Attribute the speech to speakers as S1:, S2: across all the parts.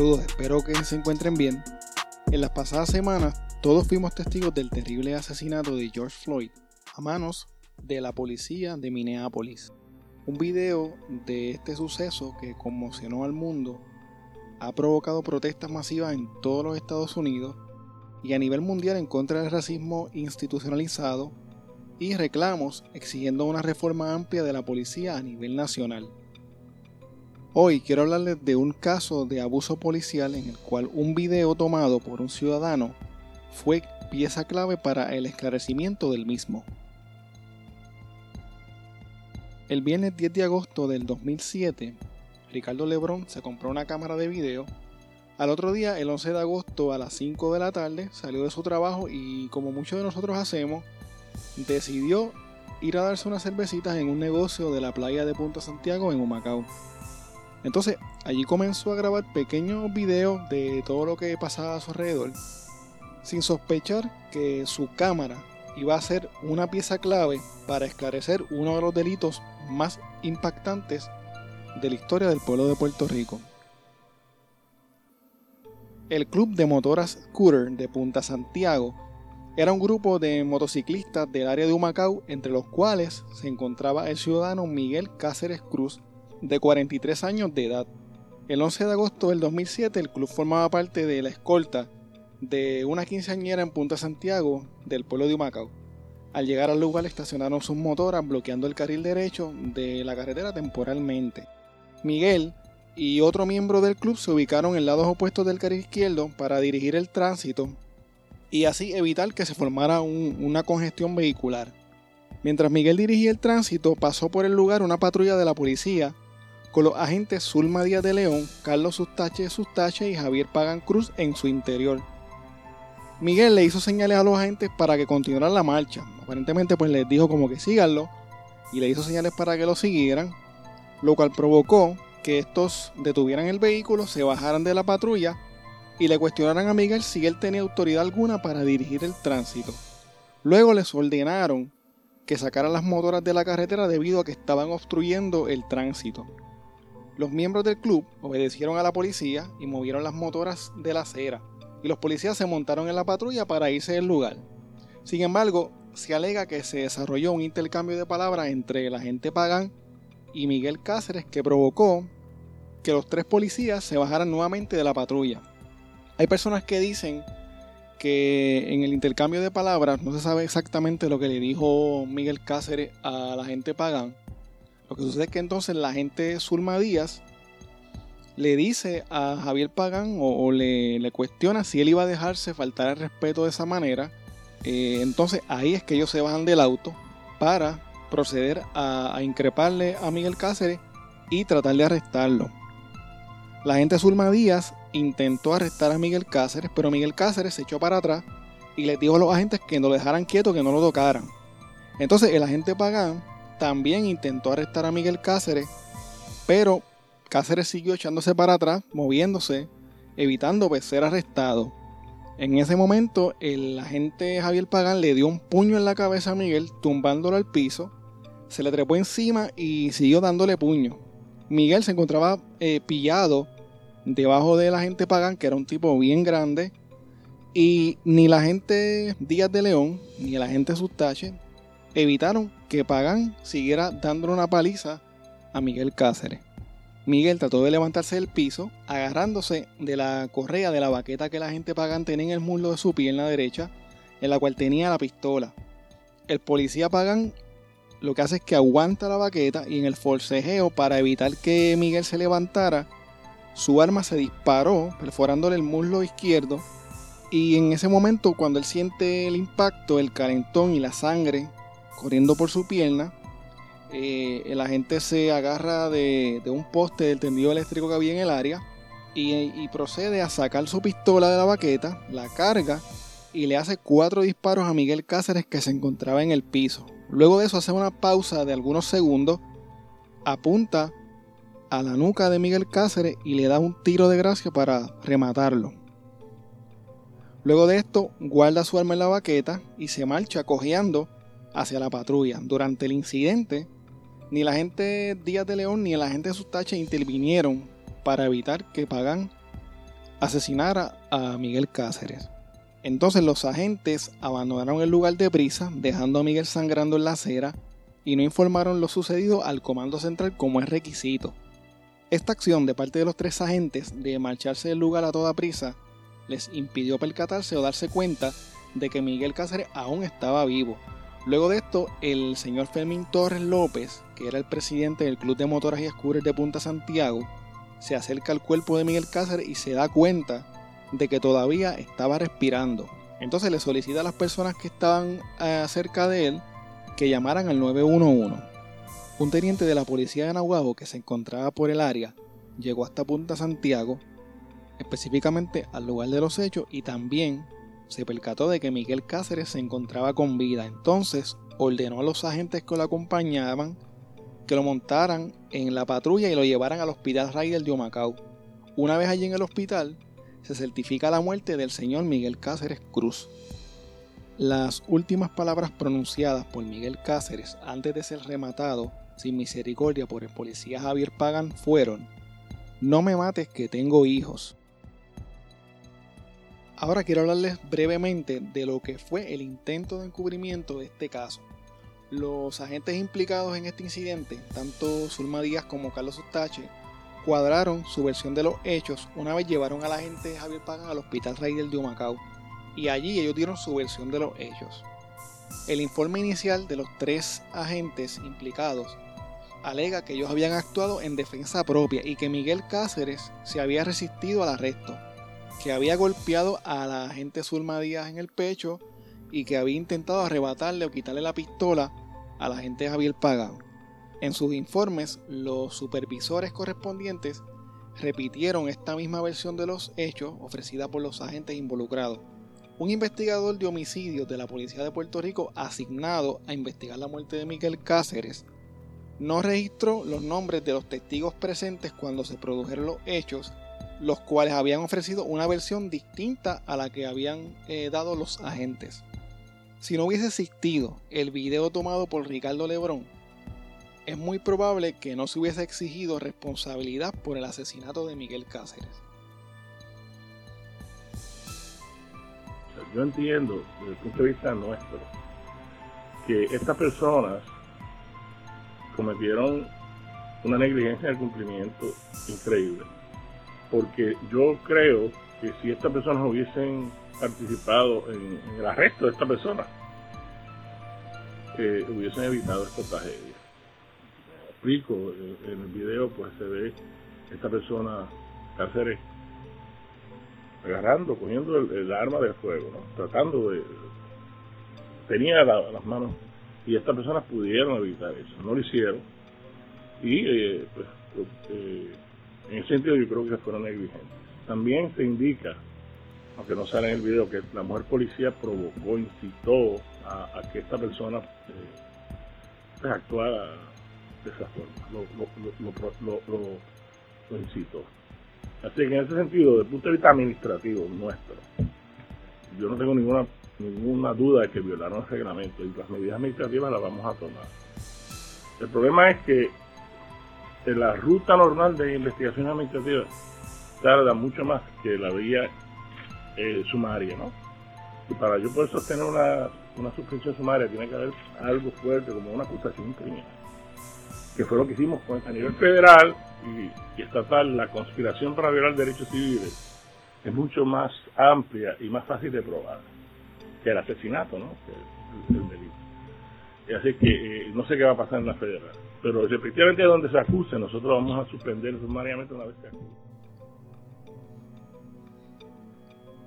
S1: Saludos, espero que se encuentren bien. En las pasadas semanas todos fuimos testigos del terrible asesinato de George Floyd a manos de la policía de Minneapolis. Un video de este suceso que conmocionó al mundo ha provocado protestas masivas en todos los Estados Unidos y a nivel mundial en contra del racismo institucionalizado y reclamos exigiendo una reforma amplia de la policía a nivel nacional. Hoy quiero hablarles de un caso de abuso policial en el cual un video tomado por un ciudadano fue pieza clave para el esclarecimiento del mismo. El viernes 10 de agosto del 2007, Ricardo Lebrón se compró una cámara de video. Al otro día, el 11 de agosto a las 5 de la tarde, salió de su trabajo y como muchos de nosotros hacemos, decidió ir a darse unas cervecitas en un negocio de la playa de Punta Santiago en Humacao. Entonces, allí comenzó a grabar pequeños videos de todo lo que pasaba a su alrededor, sin sospechar que su cámara iba a ser una pieza clave para esclarecer uno de los delitos más impactantes de la historia del pueblo de Puerto Rico. El Club de Motoras Scooter de Punta Santiago era un grupo de motociclistas del área de Humacao, entre los cuales se encontraba el ciudadano Miguel Cáceres Cruz, de 43 años de edad. El 11 de agosto del 2007 el club formaba parte de la escolta de una quinceañera en Punta Santiago del pueblo de Humacao. Al llegar al lugar estacionaron sus motoras bloqueando el carril derecho de la carretera temporalmente. Miguel y otro miembro del club se ubicaron en lados opuestos del carril izquierdo para dirigir el tránsito y así evitar que se formara una congestión vehicular. Mientras Miguel dirigía el tránsito, pasó por el lugar una patrulla de la policía con los agentes Zulma Díaz de León, Carlos Sustache Sustache y Javier Pagan Cruz en su interior. Miguel le hizo señales a los agentes para que continuaran la marcha. Aparentemente pues les dijo como que síganlo y le hizo señales para que lo siguieran, lo cual provocó que estos detuvieran el vehículo, se bajaran de la patrulla y le cuestionaran a Miguel si él tenía autoridad alguna para dirigir el tránsito. Luego les ordenaron que sacaran las motoras de la carretera debido a que estaban obstruyendo el tránsito. Los miembros del club obedecieron a la policía y movieron las motoras de la acera y los policías se montaron en la patrulla para irse del lugar. Sin embargo, se alega que se desarrolló un intercambio de palabras entre el agente Pagán y Miguel Cáceres que provocó que los tres policías se bajaran nuevamente de la patrulla. Hay personas que dicen que en el intercambio de palabras no se sabe exactamente lo que le dijo Miguel Cáceres a la gente Pagán. Lo que sucede es que entonces la gente Zulma Díaz le dice a Javier Pagán o, le, cuestiona si él iba a dejarse faltar el respeto de esa manera. Eh, entonces ahí es que ellos se bajan del auto para proceder a, increparle a Miguel Cáceres y tratar de arrestarlo. La gente Zulma Díaz intentó arrestar a Miguel Cáceres, pero Miguel Cáceres se echó para atrás y le dijo a los agentes que no lo dejaran quieto, que no lo tocaran. Entonces el agente Pagán también intentó arrestar a Miguel Cáceres, pero Cáceres siguió echándose para atrás, moviéndose, evitando pues, ser arrestado. En ese momento, el agente Javier Pagán le dio un puño en la cabeza a Miguel, tumbándolo al piso, se le trepó encima y siguió dándole puño. Miguel se encontraba eh, pillado debajo del agente Pagán, que era un tipo bien grande, y ni la gente Díaz de León, ni el agente Sustache evitaron que Pagán siguiera dándole una paliza a Miguel Cáceres. Miguel trató de levantarse del piso, agarrándose de la correa de la baqueta que la gente Pagán tenía en el muslo de su pierna derecha, en la cual tenía la pistola. El policía Pagán lo que hace es que aguanta la baqueta y en el forcejeo para evitar que Miguel se levantara, su arma se disparó perforándole el muslo izquierdo y en ese momento cuando él siente el impacto, el calentón y la sangre corriendo por su pierna, eh, el agente se agarra de, un poste del tendido eléctrico que había en el área y, procede a sacar su pistola de la baqueta, la carga y le hace cuatro disparos a Miguel Cáceres que se encontraba en el piso. Luego de eso hace una pausa de algunos segundos, apunta a la nuca de Miguel Cáceres y le da un tiro de gracia para rematarlo. Luego de esto, guarda su arma en la baqueta y se marcha cojeando hacia la patrulla. Durante el incidente, ni la gente Díaz de León ni la gente de Sustache intervinieron para evitar que Pagán asesinara a Miguel Cáceres. Entonces los agentes abandonaron el lugar de prisa, dejando a Miguel sangrando en la acera y no informaron lo sucedido al comando central como es requisito. Esta acción de parte de los tres agentes de marcharse del lugar a toda prisa les impidió percatarse o darse cuenta de que Miguel Cáceres aún estaba vivo. Luego de esto, el señor Fermín Torres López, que era el presidente del Club de Motoras y Scooters de Punta Santiago, se acerca al cuerpo de Miguel Cáceres y se da cuenta de que todavía estaba respirando. Entonces le solicita a las personas que estaban eh, cerca de él que llamaran al 911. Un teniente de la policía de Nahuatl que se encontraba por el área llegó hasta Punta Santiago, específicamente al lugar de los hechos, y también se percató de que Miguel Cáceres se encontraba con vida. Entonces ordenó a los agentes que lo acompañaban que lo montaran en la patrulla y lo llevaran al hospital Raider de Humacao. Una vez allí en el hospital, se certifica la muerte del señor Miguel Cáceres Cruz. Las últimas palabras pronunciadas por Miguel Cáceres antes de ser rematado sin misericordia por el policía Javier Pagan fueron, no me mates que tengo hijos. Ahora quiero hablarles brevemente de lo que fue el intento de encubrimiento de este caso. Los agentes implicados en este incidente, tanto Zulma Díaz como Carlos Ustache, cuadraron su versión de los hechos una vez llevaron a la gente de Javier Pagan al Hospital Raider de Humacao y allí ellos dieron su versión de los hechos. El informe inicial de los tres agentes implicados alega que ellos habían actuado en defensa propia y que Miguel Cáceres se había resistido al arresto, que había golpeado a la agente Zulma Díaz en el pecho y que había intentado arrebatarle o quitarle la pistola a la agente Javier Pagan. En sus informes, los supervisores correspondientes repitieron esta misma versión de los hechos ofrecida por los agentes involucrados. Un investigador de homicidios de la Policía de Puerto Rico asignado a investigar la muerte de Miguel Cáceres no registró los nombres de los testigos presentes cuando se produjeron los hechos, los cuales habían ofrecido una versión distinta a la que habían eh, dado los agentes. Si no hubiese existido el video tomado por Ricardo Lebrón, es muy probable que no se hubiese exigido responsabilidad por el asesinato de Miguel Cáceres.
S2: Yo entiendo, desde el punto de vista nuestro, que estas personas cometieron una negligencia de cumplimiento increíble. Porque yo creo que si estas personas hubiesen participado en, el arresto de esta persona, eh, hubiesen evitado esta tragedia explico, en el video pues se ve esta persona, Cáceres, agarrando, poniendo el, arma de fuego, tratando de... Tenía las manos y estas personas pudieron evitar eso, no lo hicieron. Y eh, pues, eh, en ese sentido yo creo que fueron negligentes. También se indica, aunque no sale en el video, que la mujer policía provocó, incitó a, que esta persona eh, pues, actuara de esa forma, lo, lo, incito. Así que en ese sentido, desde el punto de vista administrativo nuestro, yo no tengo ninguna ninguna duda de que violaron el reglamento y las medidas administrativas las vamos a tomar. El problema es que la ruta normal de investigación administrativa tarda mucho más que la vía eh, sumaria, ¿no? Y para yo poder sostener una, una suspensión sumaria tiene que haber algo fuerte como una acusación criminal que fue lo que hicimos con, a nivel federal y, estatal, la conspiración para violar derechos civiles es mucho más amplia y más fácil de probar que el asesinato, ¿no? Que el, delito. Y así que eh, no sé qué va a pasar en la federal. Pero efectivamente donde se acuse, nosotros vamos a suspender sumariamente una vez que acuse.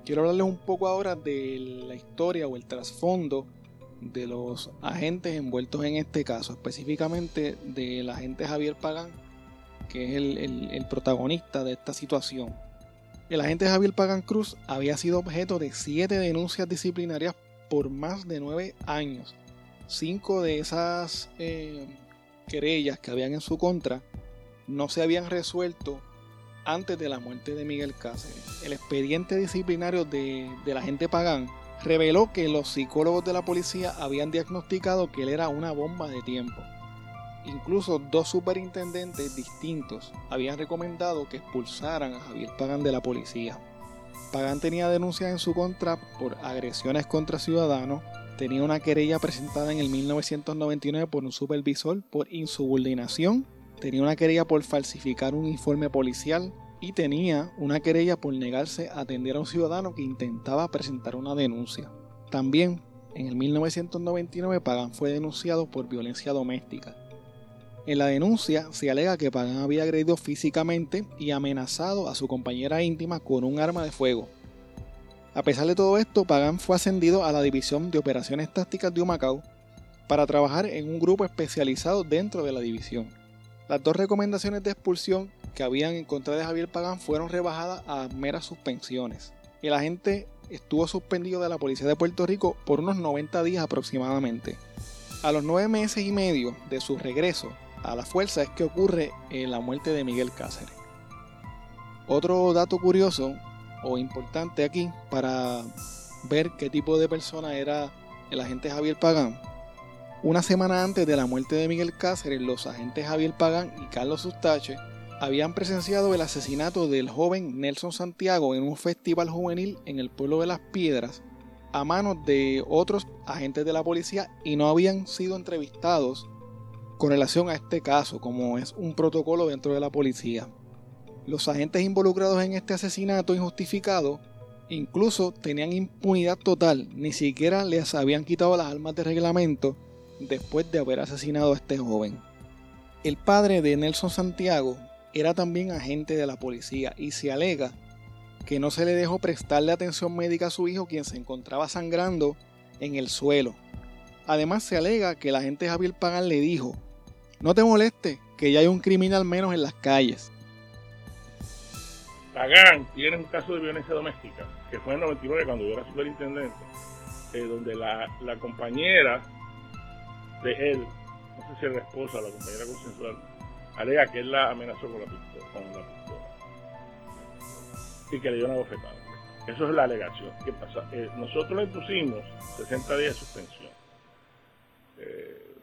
S1: Quiero hablarles un poco ahora de la historia o el trasfondo de los agentes envueltos en este caso, específicamente del agente Javier Pagán, que es el, protagonista de esta situación. El agente Javier Pagán Cruz había sido objeto de siete denuncias disciplinarias por más de nueve años. Cinco de esas eh, querellas que habían en su contra no se habían resuelto antes de la muerte de Miguel Cáceres. El expediente disciplinario de, de la gente Pagán reveló que los psicólogos de la policía habían diagnosticado que él era una bomba de tiempo. Incluso dos superintendentes distintos habían recomendado que expulsaran a Javier Pagán de la policía. Pagán tenía denuncias en su contra por agresiones contra ciudadanos, tenía una querella presentada en el 1999 por un supervisor por insubordinación, tenía una querella por falsificar un informe policial y tenía una querella por negarse a atender a un ciudadano que intentaba presentar una denuncia. También en el 1999 Pagán fue denunciado por violencia doméstica. En la denuncia se alega que Pagán había agredido físicamente y amenazado a su compañera íntima con un arma de fuego. A pesar de todo esto, Pagán fue ascendido a la División de Operaciones Tácticas de Humacao para trabajar en un grupo especializado dentro de la división. Las dos recomendaciones de expulsión que habían en contra de Javier Pagán fueron rebajadas a meras suspensiones. El agente estuvo suspendido de la Policía de Puerto Rico por unos 90 días aproximadamente. A los nueve meses y medio de su regreso, a la fuerza es que ocurre en la muerte de Miguel Cáceres. Otro dato curioso o importante aquí para ver qué tipo de persona era el agente Javier Pagán. Una semana antes de la muerte de Miguel Cáceres, los agentes Javier Pagán y Carlos Sustache habían presenciado el asesinato del joven Nelson Santiago en un festival juvenil en el pueblo de Las Piedras a manos de otros agentes de la policía y no habían sido entrevistados con relación a este caso, como es un protocolo dentro de la policía. Los agentes involucrados en este asesinato injustificado incluso tenían impunidad total, ni siquiera les habían quitado las armas de reglamento después de haber asesinado a este joven. El padre de Nelson Santiago era también agente de la policía y se alega que no se le dejó prestarle atención médica a su hijo quien se encontraba sangrando en el suelo. Además se alega que el agente Javier Pagan le dijo no te moleste, que ya hay un criminal menos en las calles.
S2: Pagán tiene un caso de violencia doméstica, que fue en el 99 cuando yo era superintendente, eh, donde la, compañera de él, no sé si es la esposa la compañera consensual, alega que él la amenazó con la pistola. y que le dio una bofetada. Eso es la alegación. ¿Qué pasa? Eh, nosotros le pusimos 60 días de suspensión. Eh,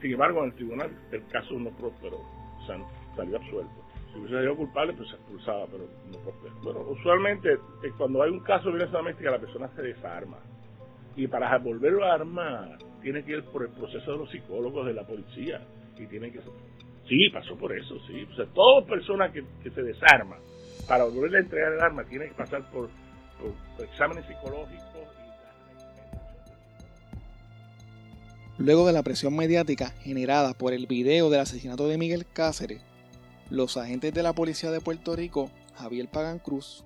S2: sin embargo, en el tribunal el caso no prosperó, salió absuelto. Si hubiese salido culpable, pues se expulsaba, pero no prosperó. Bueno, usualmente eh, cuando hay un caso de violencia doméstica, la persona se desarma. Y para volverlo a armar, tiene que ir por el proceso de los psicólogos de la policía. Y tiene que Sí, pasó por eso, sí. O sea, toda persona que, se desarma para volverle a entregar el arma tiene que pasar por, por exámenes psicológicos
S1: Luego de la presión mediática generada por el video del asesinato de Miguel Cáceres, los agentes de la Policía de Puerto Rico, Javier Pagan Cruz,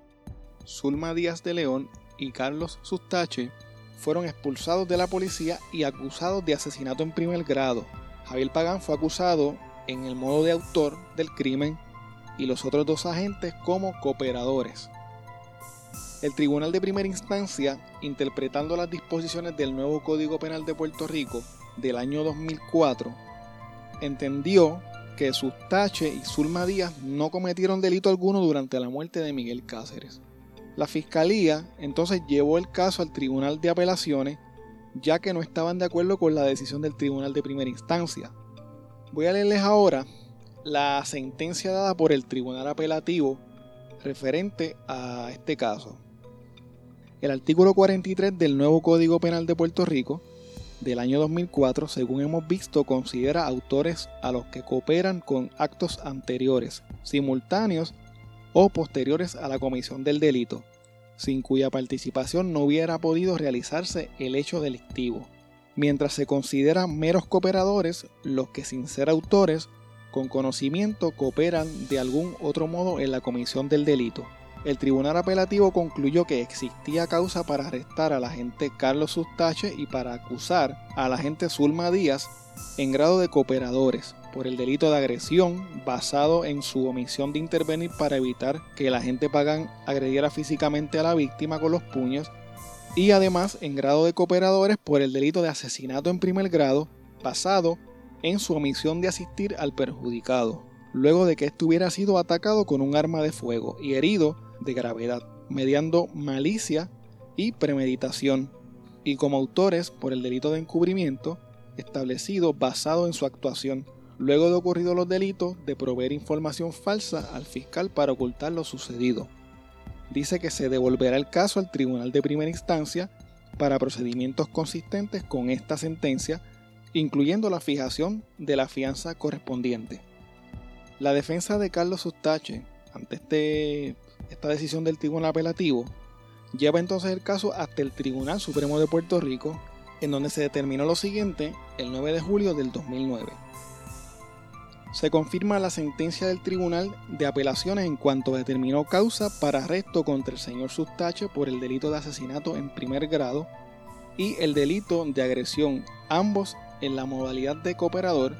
S1: Zulma Díaz de León y Carlos Sustache, fueron expulsados de la policía y acusados de asesinato en primer grado. Javier Pagan fue acusado en el modo de autor del crimen y los otros dos agentes como cooperadores. El Tribunal de Primera Instancia, interpretando las disposiciones del nuevo Código Penal de Puerto Rico, del año 2004 entendió que Sustache y Zulma Díaz no cometieron delito alguno durante la muerte de Miguel Cáceres. La fiscalía entonces llevó el caso al Tribunal de Apelaciones ya que no estaban de acuerdo con la decisión del Tribunal de Primera Instancia. Voy a leerles ahora la sentencia dada por el Tribunal Apelativo referente a este caso. El artículo 43 del nuevo Código Penal de Puerto Rico del año 2004, según hemos visto, considera autores a los que cooperan con actos anteriores, simultáneos o posteriores a la comisión del delito, sin cuya participación no hubiera podido realizarse el hecho delictivo, mientras se consideran meros cooperadores los que sin ser autores, con conocimiento cooperan de algún otro modo en la comisión del delito. El tribunal apelativo concluyó que existía causa para arrestar al agente Carlos Sustache y para acusar al agente Zulma Díaz en grado de cooperadores por el delito de agresión basado en su omisión de intervenir para evitar que el agente Pagán agrediera físicamente a la víctima con los puños y además en grado de cooperadores por el delito de asesinato en primer grado basado en su omisión de asistir al perjudicado. luego de que estuviera sido atacado con un arma de fuego y herido de gravedad, mediando malicia y premeditación, y como autores por el delito de encubrimiento, establecido basado en su actuación, luego de ocurrido los delitos de proveer información falsa al fiscal para ocultar lo sucedido. Dice que se devolverá el caso al Tribunal de Primera Instancia para procedimientos consistentes con esta sentencia, incluyendo la fijación de la fianza correspondiente. La defensa de Carlos Sustache ante este, esta decisión del Tribunal Apelativo lleva entonces el caso hasta el Tribunal Supremo de Puerto Rico, en donde se determinó lo siguiente el 9 de julio del 2009. Se confirma la sentencia del Tribunal de Apelaciones en cuanto determinó causa para arresto contra el señor Sustache por el delito de asesinato en primer grado y el delito de agresión, ambos en la modalidad de cooperador.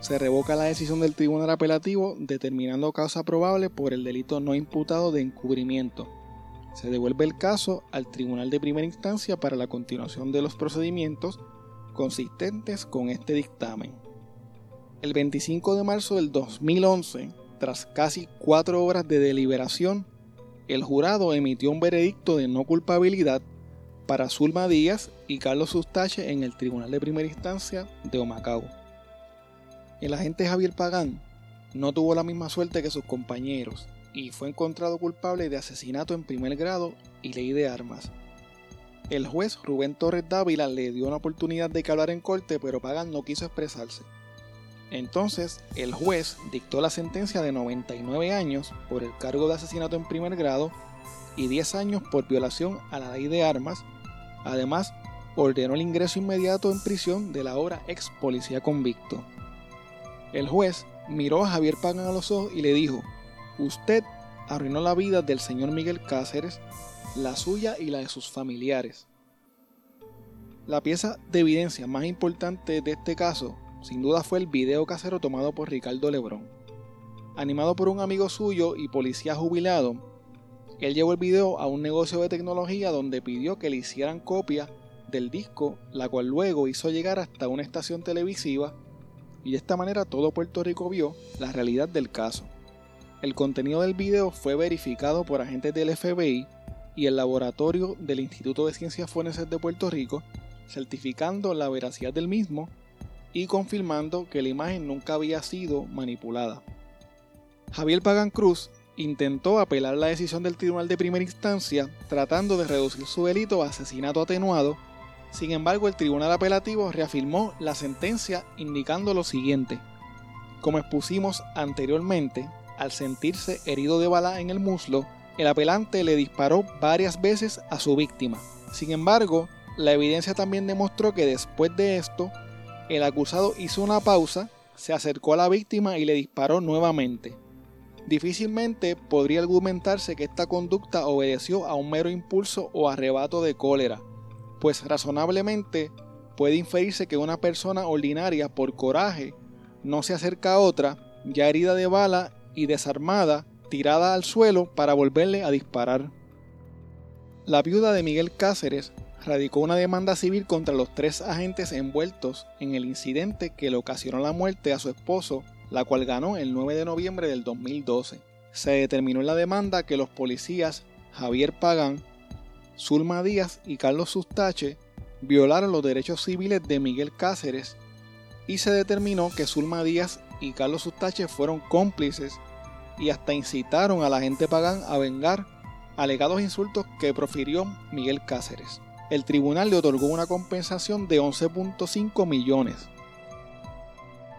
S1: Se revoca la decisión del Tribunal Apelativo determinando causa probable por el delito no imputado de encubrimiento se devuelve el caso al Tribunal de Primera Instancia para la continuación de los procedimientos consistentes con este dictamen. El 25 de marzo del 2011, tras casi cuatro horas de deliberación, el jurado emitió un veredicto de no culpabilidad para Zulma Díaz y Carlos Sustache en el Tribunal de Primera Instancia de Omacao. El agente Javier Pagán no tuvo la misma suerte que sus compañeros y fue encontrado culpable de asesinato en primer grado y ley de armas. El juez Rubén Torres Dávila le dio una oportunidad de que hablar en corte, pero Pagan no quiso expresarse. Entonces, el juez dictó la sentencia de 99 años por el cargo de asesinato en primer grado y 10 años por violación a la ley de armas. Además, ordenó el ingreso inmediato en prisión de la ahora ex policía convicto. El juez miró a Javier Pagan a los ojos y le dijo, Usted arruinó la vida del señor Miguel Cáceres, la suya y la de sus familiares. La pieza de evidencia más importante de este caso, sin duda, fue el video casero tomado por Ricardo Lebrón. Animado por un amigo suyo y policía jubilado, él llevó el video a un negocio de tecnología donde pidió que le hicieran copia del disco, la cual luego hizo llegar hasta una estación televisiva y de esta manera todo Puerto Rico vio la realidad del caso. El contenido del video fue verificado por agentes del FBI y el laboratorio del Instituto de Ciencias Forenses de Puerto Rico, certificando la veracidad del mismo y confirmando que la imagen nunca había sido manipulada. Javier Pagan Cruz intentó apelar la decisión del tribunal de primera instancia tratando de reducir su delito a asesinato atenuado, sin embargo el tribunal apelativo reafirmó la sentencia indicando lo siguiente. Como expusimos anteriormente, al sentirse herido de bala en el muslo, el apelante le disparó varias veces a su víctima. Sin embargo, la evidencia también demostró que después de esto, el acusado hizo una pausa, se acercó a la víctima y le disparó nuevamente. Difícilmente podría argumentarse que esta conducta obedeció a un mero impulso o arrebato de cólera, pues razonablemente puede inferirse que una persona ordinaria por coraje no se acerca a otra ya herida de bala y desarmada, tirada al suelo para volverle a disparar. La viuda de Miguel Cáceres radicó una demanda civil contra los tres agentes envueltos en el incidente que le ocasionó la muerte a su esposo, la cual ganó el 9 de noviembre del 2012. Se determinó en la demanda que los policías Javier Pagán, Zulma Díaz y Carlos Sustache violaron los derechos civiles de Miguel Cáceres y se determinó que Zulma Díaz y Carlos Sustache fueron cómplices y hasta incitaron a la gente pagán a vengar alegados insultos que profirió Miguel Cáceres. El tribunal le otorgó una compensación de 11.5 millones.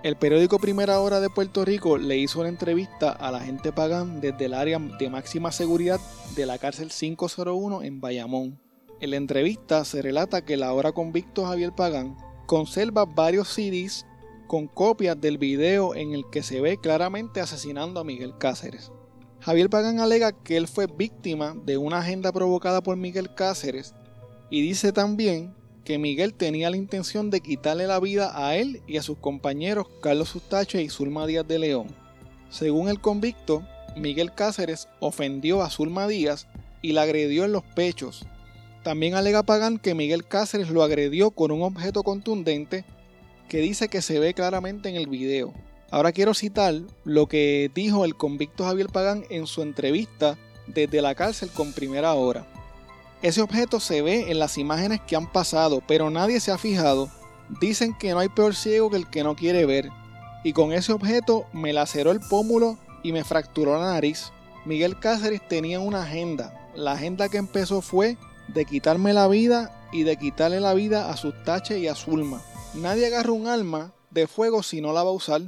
S1: El periódico Primera Hora de Puerto Rico le hizo una entrevista a la gente pagán desde el área de máxima seguridad de la cárcel 501 en Bayamón. En la entrevista se relata que el ahora convicto Javier Pagán conserva varios CDs con copias del video en el que se ve claramente asesinando a Miguel Cáceres. Javier Pagán alega que él fue víctima de una agenda provocada por Miguel Cáceres y dice también que Miguel tenía la intención de quitarle la vida a él y a sus compañeros Carlos Sustache y Zulma Díaz de León. Según el convicto, Miguel Cáceres ofendió a Zulma Díaz y la agredió en los pechos. También alega Pagán que Miguel Cáceres lo agredió con un objeto contundente que dice que se ve claramente en el video. Ahora quiero citar lo que dijo el convicto Javier Pagán en su entrevista desde la cárcel con primera hora. Ese objeto se ve en las imágenes que han pasado, pero nadie se ha fijado. Dicen que no hay peor ciego que el que no quiere ver. Y con ese objeto me laceró el pómulo y me fracturó la nariz. Miguel Cáceres tenía una agenda. La agenda que empezó fue de quitarme la vida y de quitarle la vida a Sustache y a Zulma. Nadie agarra un arma de fuego si no la va a usar.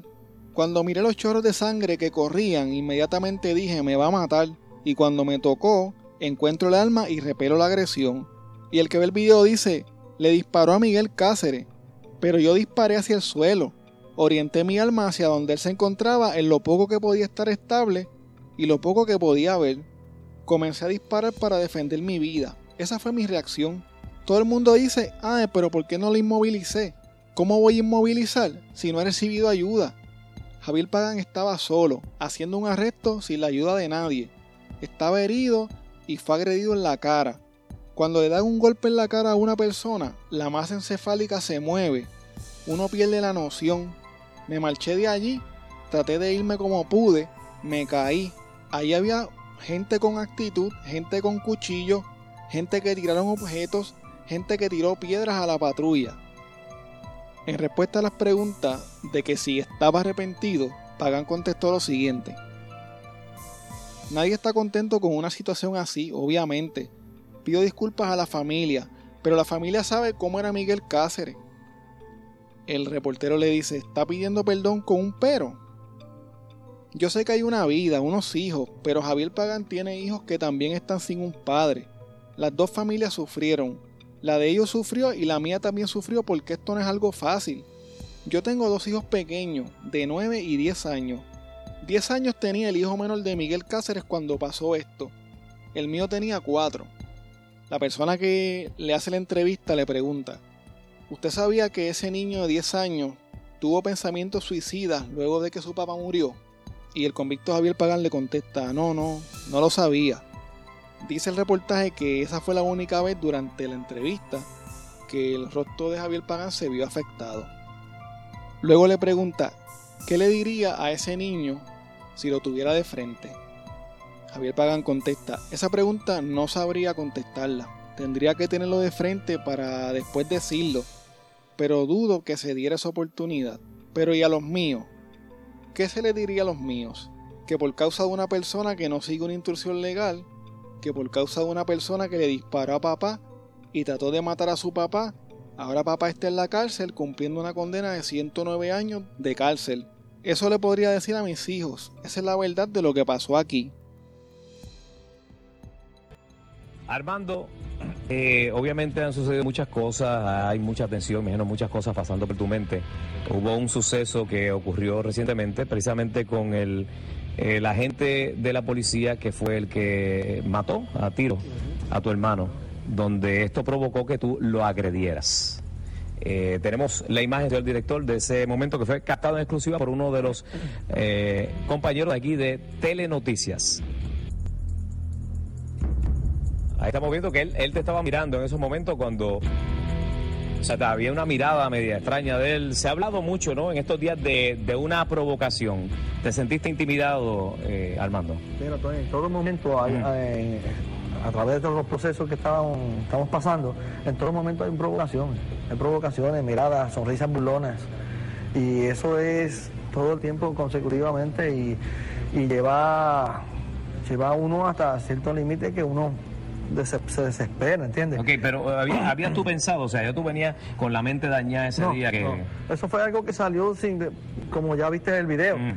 S1: Cuando miré los chorros de sangre que corrían, inmediatamente dije me va a matar. Y cuando me tocó, encuentro el arma y repelo la agresión. Y el que ve el video dice, le disparó a Miguel Cáceres, pero yo disparé hacia el suelo. Orienté mi arma hacia donde él se encontraba en lo poco que podía estar estable y lo poco que podía ver. Comencé a disparar para defender mi vida. Esa fue mi reacción. Todo el mundo dice, ah, pero ¿por qué no lo inmovilicé? ¿Cómo voy a inmovilizar si no he recibido ayuda? Javier Pagan estaba solo, haciendo un arresto sin la ayuda de nadie. Estaba herido y fue agredido en la cara. Cuando le dan un golpe en la cara a una persona, la masa encefálica se mueve. Uno pierde la noción. Me marché de allí, traté de irme como pude, me caí. Ahí había gente con actitud, gente con cuchillo, gente que tiraron objetos, gente que tiró piedras a la patrulla. En respuesta a las preguntas de que si estaba arrepentido, Pagan contestó lo siguiente. Nadie está contento con una situación así, obviamente. Pido disculpas a la familia, pero la familia sabe cómo era Miguel Cáceres. El reportero le dice, está pidiendo perdón con un pero. Yo sé que hay una vida, unos hijos, pero Javier Pagan tiene hijos que también están sin un padre. Las dos familias sufrieron. La de ellos sufrió y la mía también sufrió porque esto no es algo fácil. Yo tengo dos hijos pequeños, de 9 y 10 años, 10 años tenía el hijo menor de Miguel Cáceres cuando pasó esto. El mío tenía 4. La persona que le hace la entrevista le pregunta, ¿usted sabía que ese niño de 10 años tuvo pensamientos suicidas luego de que su papá murió? Y el convicto Javier Pagán le contesta, no, no, no lo sabía. Dice el reportaje que esa fue la única vez durante la entrevista que el rostro de Javier Pagán se vio afectado. Luego le pregunta, ¿qué le diría a ese niño si lo tuviera de frente? Javier Pagan contesta, esa pregunta no sabría contestarla. Tendría que tenerlo de frente para después decirlo, pero dudo que se diera esa oportunidad. Pero ¿y a los míos? ¿Qué se le diría a los míos? Que por causa de una persona que no sigue una instrucción legal, que por causa de una persona que le disparó a papá y trató de matar a su papá, ahora papá está en la cárcel cumpliendo una condena de 109 años de cárcel eso le podría decir a mis hijos. Esa es la verdad de lo que pasó aquí.
S3: Armando, eh, obviamente han sucedido muchas cosas, hay mucha tensión, me imagino muchas cosas pasando por tu mente. Hubo un suceso que ocurrió recientemente, precisamente con el, el agente de la policía que fue el que mató a tiro a tu hermano, donde esto provocó que tú lo agredieras. Eh, tenemos la imagen del director de ese momento que fue captado en exclusiva por uno de los eh, compañeros de aquí de Telenoticias. Ahí estamos viendo que él, te estaba mirando en esos momentos cuando o sea, había una mirada media extraña de él. Se ha hablado mucho, ¿no? En estos días de, una provocación. ¿Te sentiste intimidado, eh, Armando?
S4: En todo momento hay, a través de los procesos que estamos, estamos pasando, en todo momento hay provocaciones, hay provocaciones, miradas, sonrisas burlonas. Y eso es todo el tiempo consecutivamente y, lleva, lleva uno hasta cierto límite que uno se desespera, ¿entiendes?
S3: Ok, pero ¿habías había tú pensado, o sea, ya tú venías con la mente dañada ese día que...
S4: Eso fue algo que salió sin, como ya viste en el video. Mm.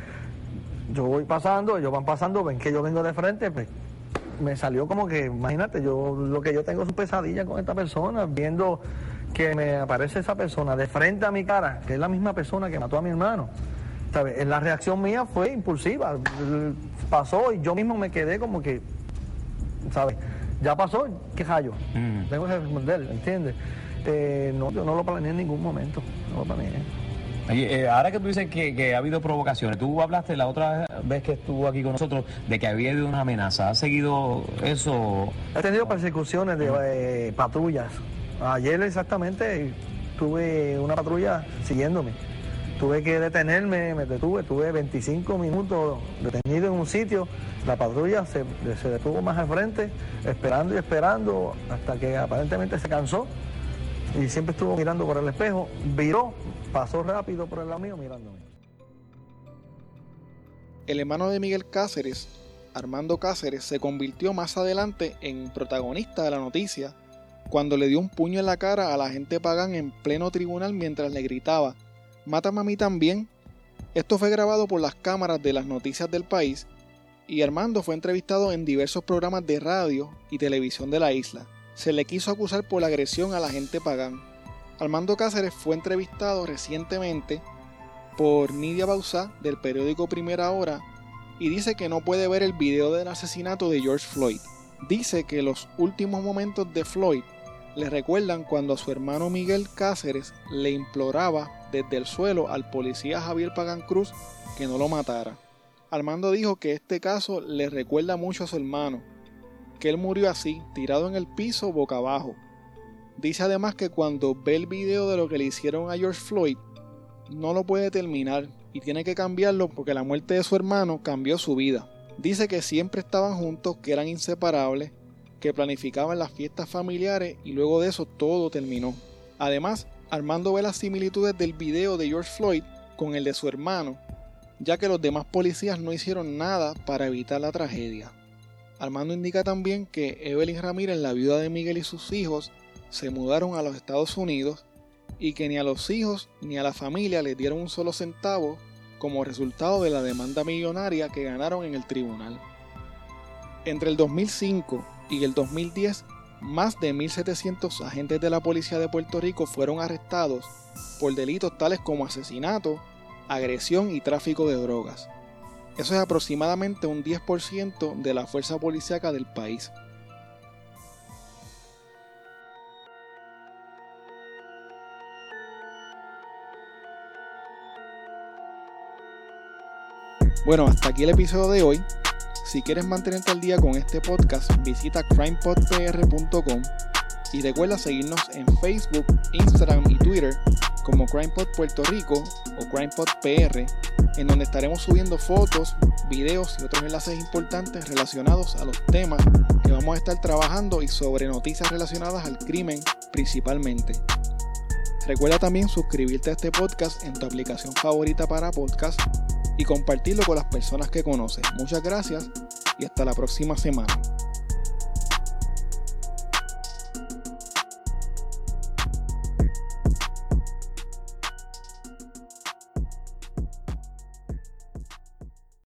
S4: Yo voy pasando, ellos van pasando, ven que yo vengo de frente, pues me salió como que, imagínate, yo lo que yo tengo es pesadilla con esta persona, viendo que me aparece esa persona de frente a mi cara, que es la misma persona que mató a mi hermano. ¿Sabes? La reacción mía fue impulsiva, pasó y yo mismo me quedé como que, ¿sabes? Ya pasó, ¿qué hallo? Mm. Tengo que responder, ¿entiendes? Eh, no, yo no lo planeé en ningún momento, no lo planeé.
S3: Eh, ahora que tú dices que, ha habido provocaciones, tú hablaste la otra vez que estuvo aquí con nosotros de que había habido una amenaza. ¿Ha seguido eso?
S4: He tenido persecuciones de eh, patrullas. Ayer exactamente tuve una patrulla siguiéndome tuve que detenerme, me detuve, tuve 25 minutos detenido en un sitio, la patrulla se, se detuvo más al frente, esperando y esperando, hasta que aparentemente se cansó y siempre estuvo mirando por el espejo, viró, pasó rápido por el lado mío mirándome.
S1: El hermano de Miguel Cáceres, Armando Cáceres, se convirtió más adelante en protagonista de la noticia cuando le dio un puño en la cara a la gente Pagán en pleno tribunal mientras le gritaba, Mátame a mí también. Esto fue grabado por las cámaras de las noticias del país y Armando fue entrevistado en diversos programas de radio y televisión de la isla. Se le quiso acusar por la agresión a la gente Pagán. Armando Cáceres fue entrevistado recientemente por Nidia Bausá del periódico Primera Hora y dice que no puede ver el video del asesinato de George Floyd. Dice que los últimos momentos de Floyd le recuerdan cuando a su hermano Miguel Cáceres le imploraba desde el suelo al policía Javier Pagan Cruz que no lo matara. Armando dijo que este caso le recuerda mucho a su hermano, que él murió así, tirado en el piso boca abajo. Dice además que cuando ve el video de lo que le hicieron a George Floyd, no lo puede terminar y tiene que cambiarlo porque la muerte de su hermano cambió su vida. Dice que siempre estaban juntos, que eran inseparables que planificaban las fiestas familiares y luego de eso todo terminó. Además, Armando ve las similitudes del video de George Floyd con el de su hermano, ya que los demás policías no hicieron nada para evitar la tragedia. Armando indica también que Evelyn Ramírez, la viuda de Miguel y sus hijos, se mudaron a los Estados Unidos y que ni a los hijos ni a la familia les dieron un solo centavo como resultado de la demanda millonaria que ganaron en el tribunal. Entre el 2005 y el 2010, más de 1.700 agentes de la Policía de Puerto Rico fueron arrestados por delitos tales como asesinato, agresión y tráfico de drogas. Eso es aproximadamente un 10% de la fuerza policíaca del país. Bueno, hasta aquí el episodio de hoy. Si quieres mantenerte al día con este podcast, visita crimepodpr.com y recuerda seguirnos en Facebook, Instagram y Twitter como CrimePod Puerto Rico o CrimePodPR, en donde estaremos subiendo fotos, videos y otros enlaces importantes relacionados a los temas que vamos a estar trabajando y sobre noticias relacionadas al crimen principalmente. Recuerda también suscribirte a este podcast en tu aplicación favorita para podcast y compartirlo con las personas que conoces. Muchas gracias y hasta la próxima semana.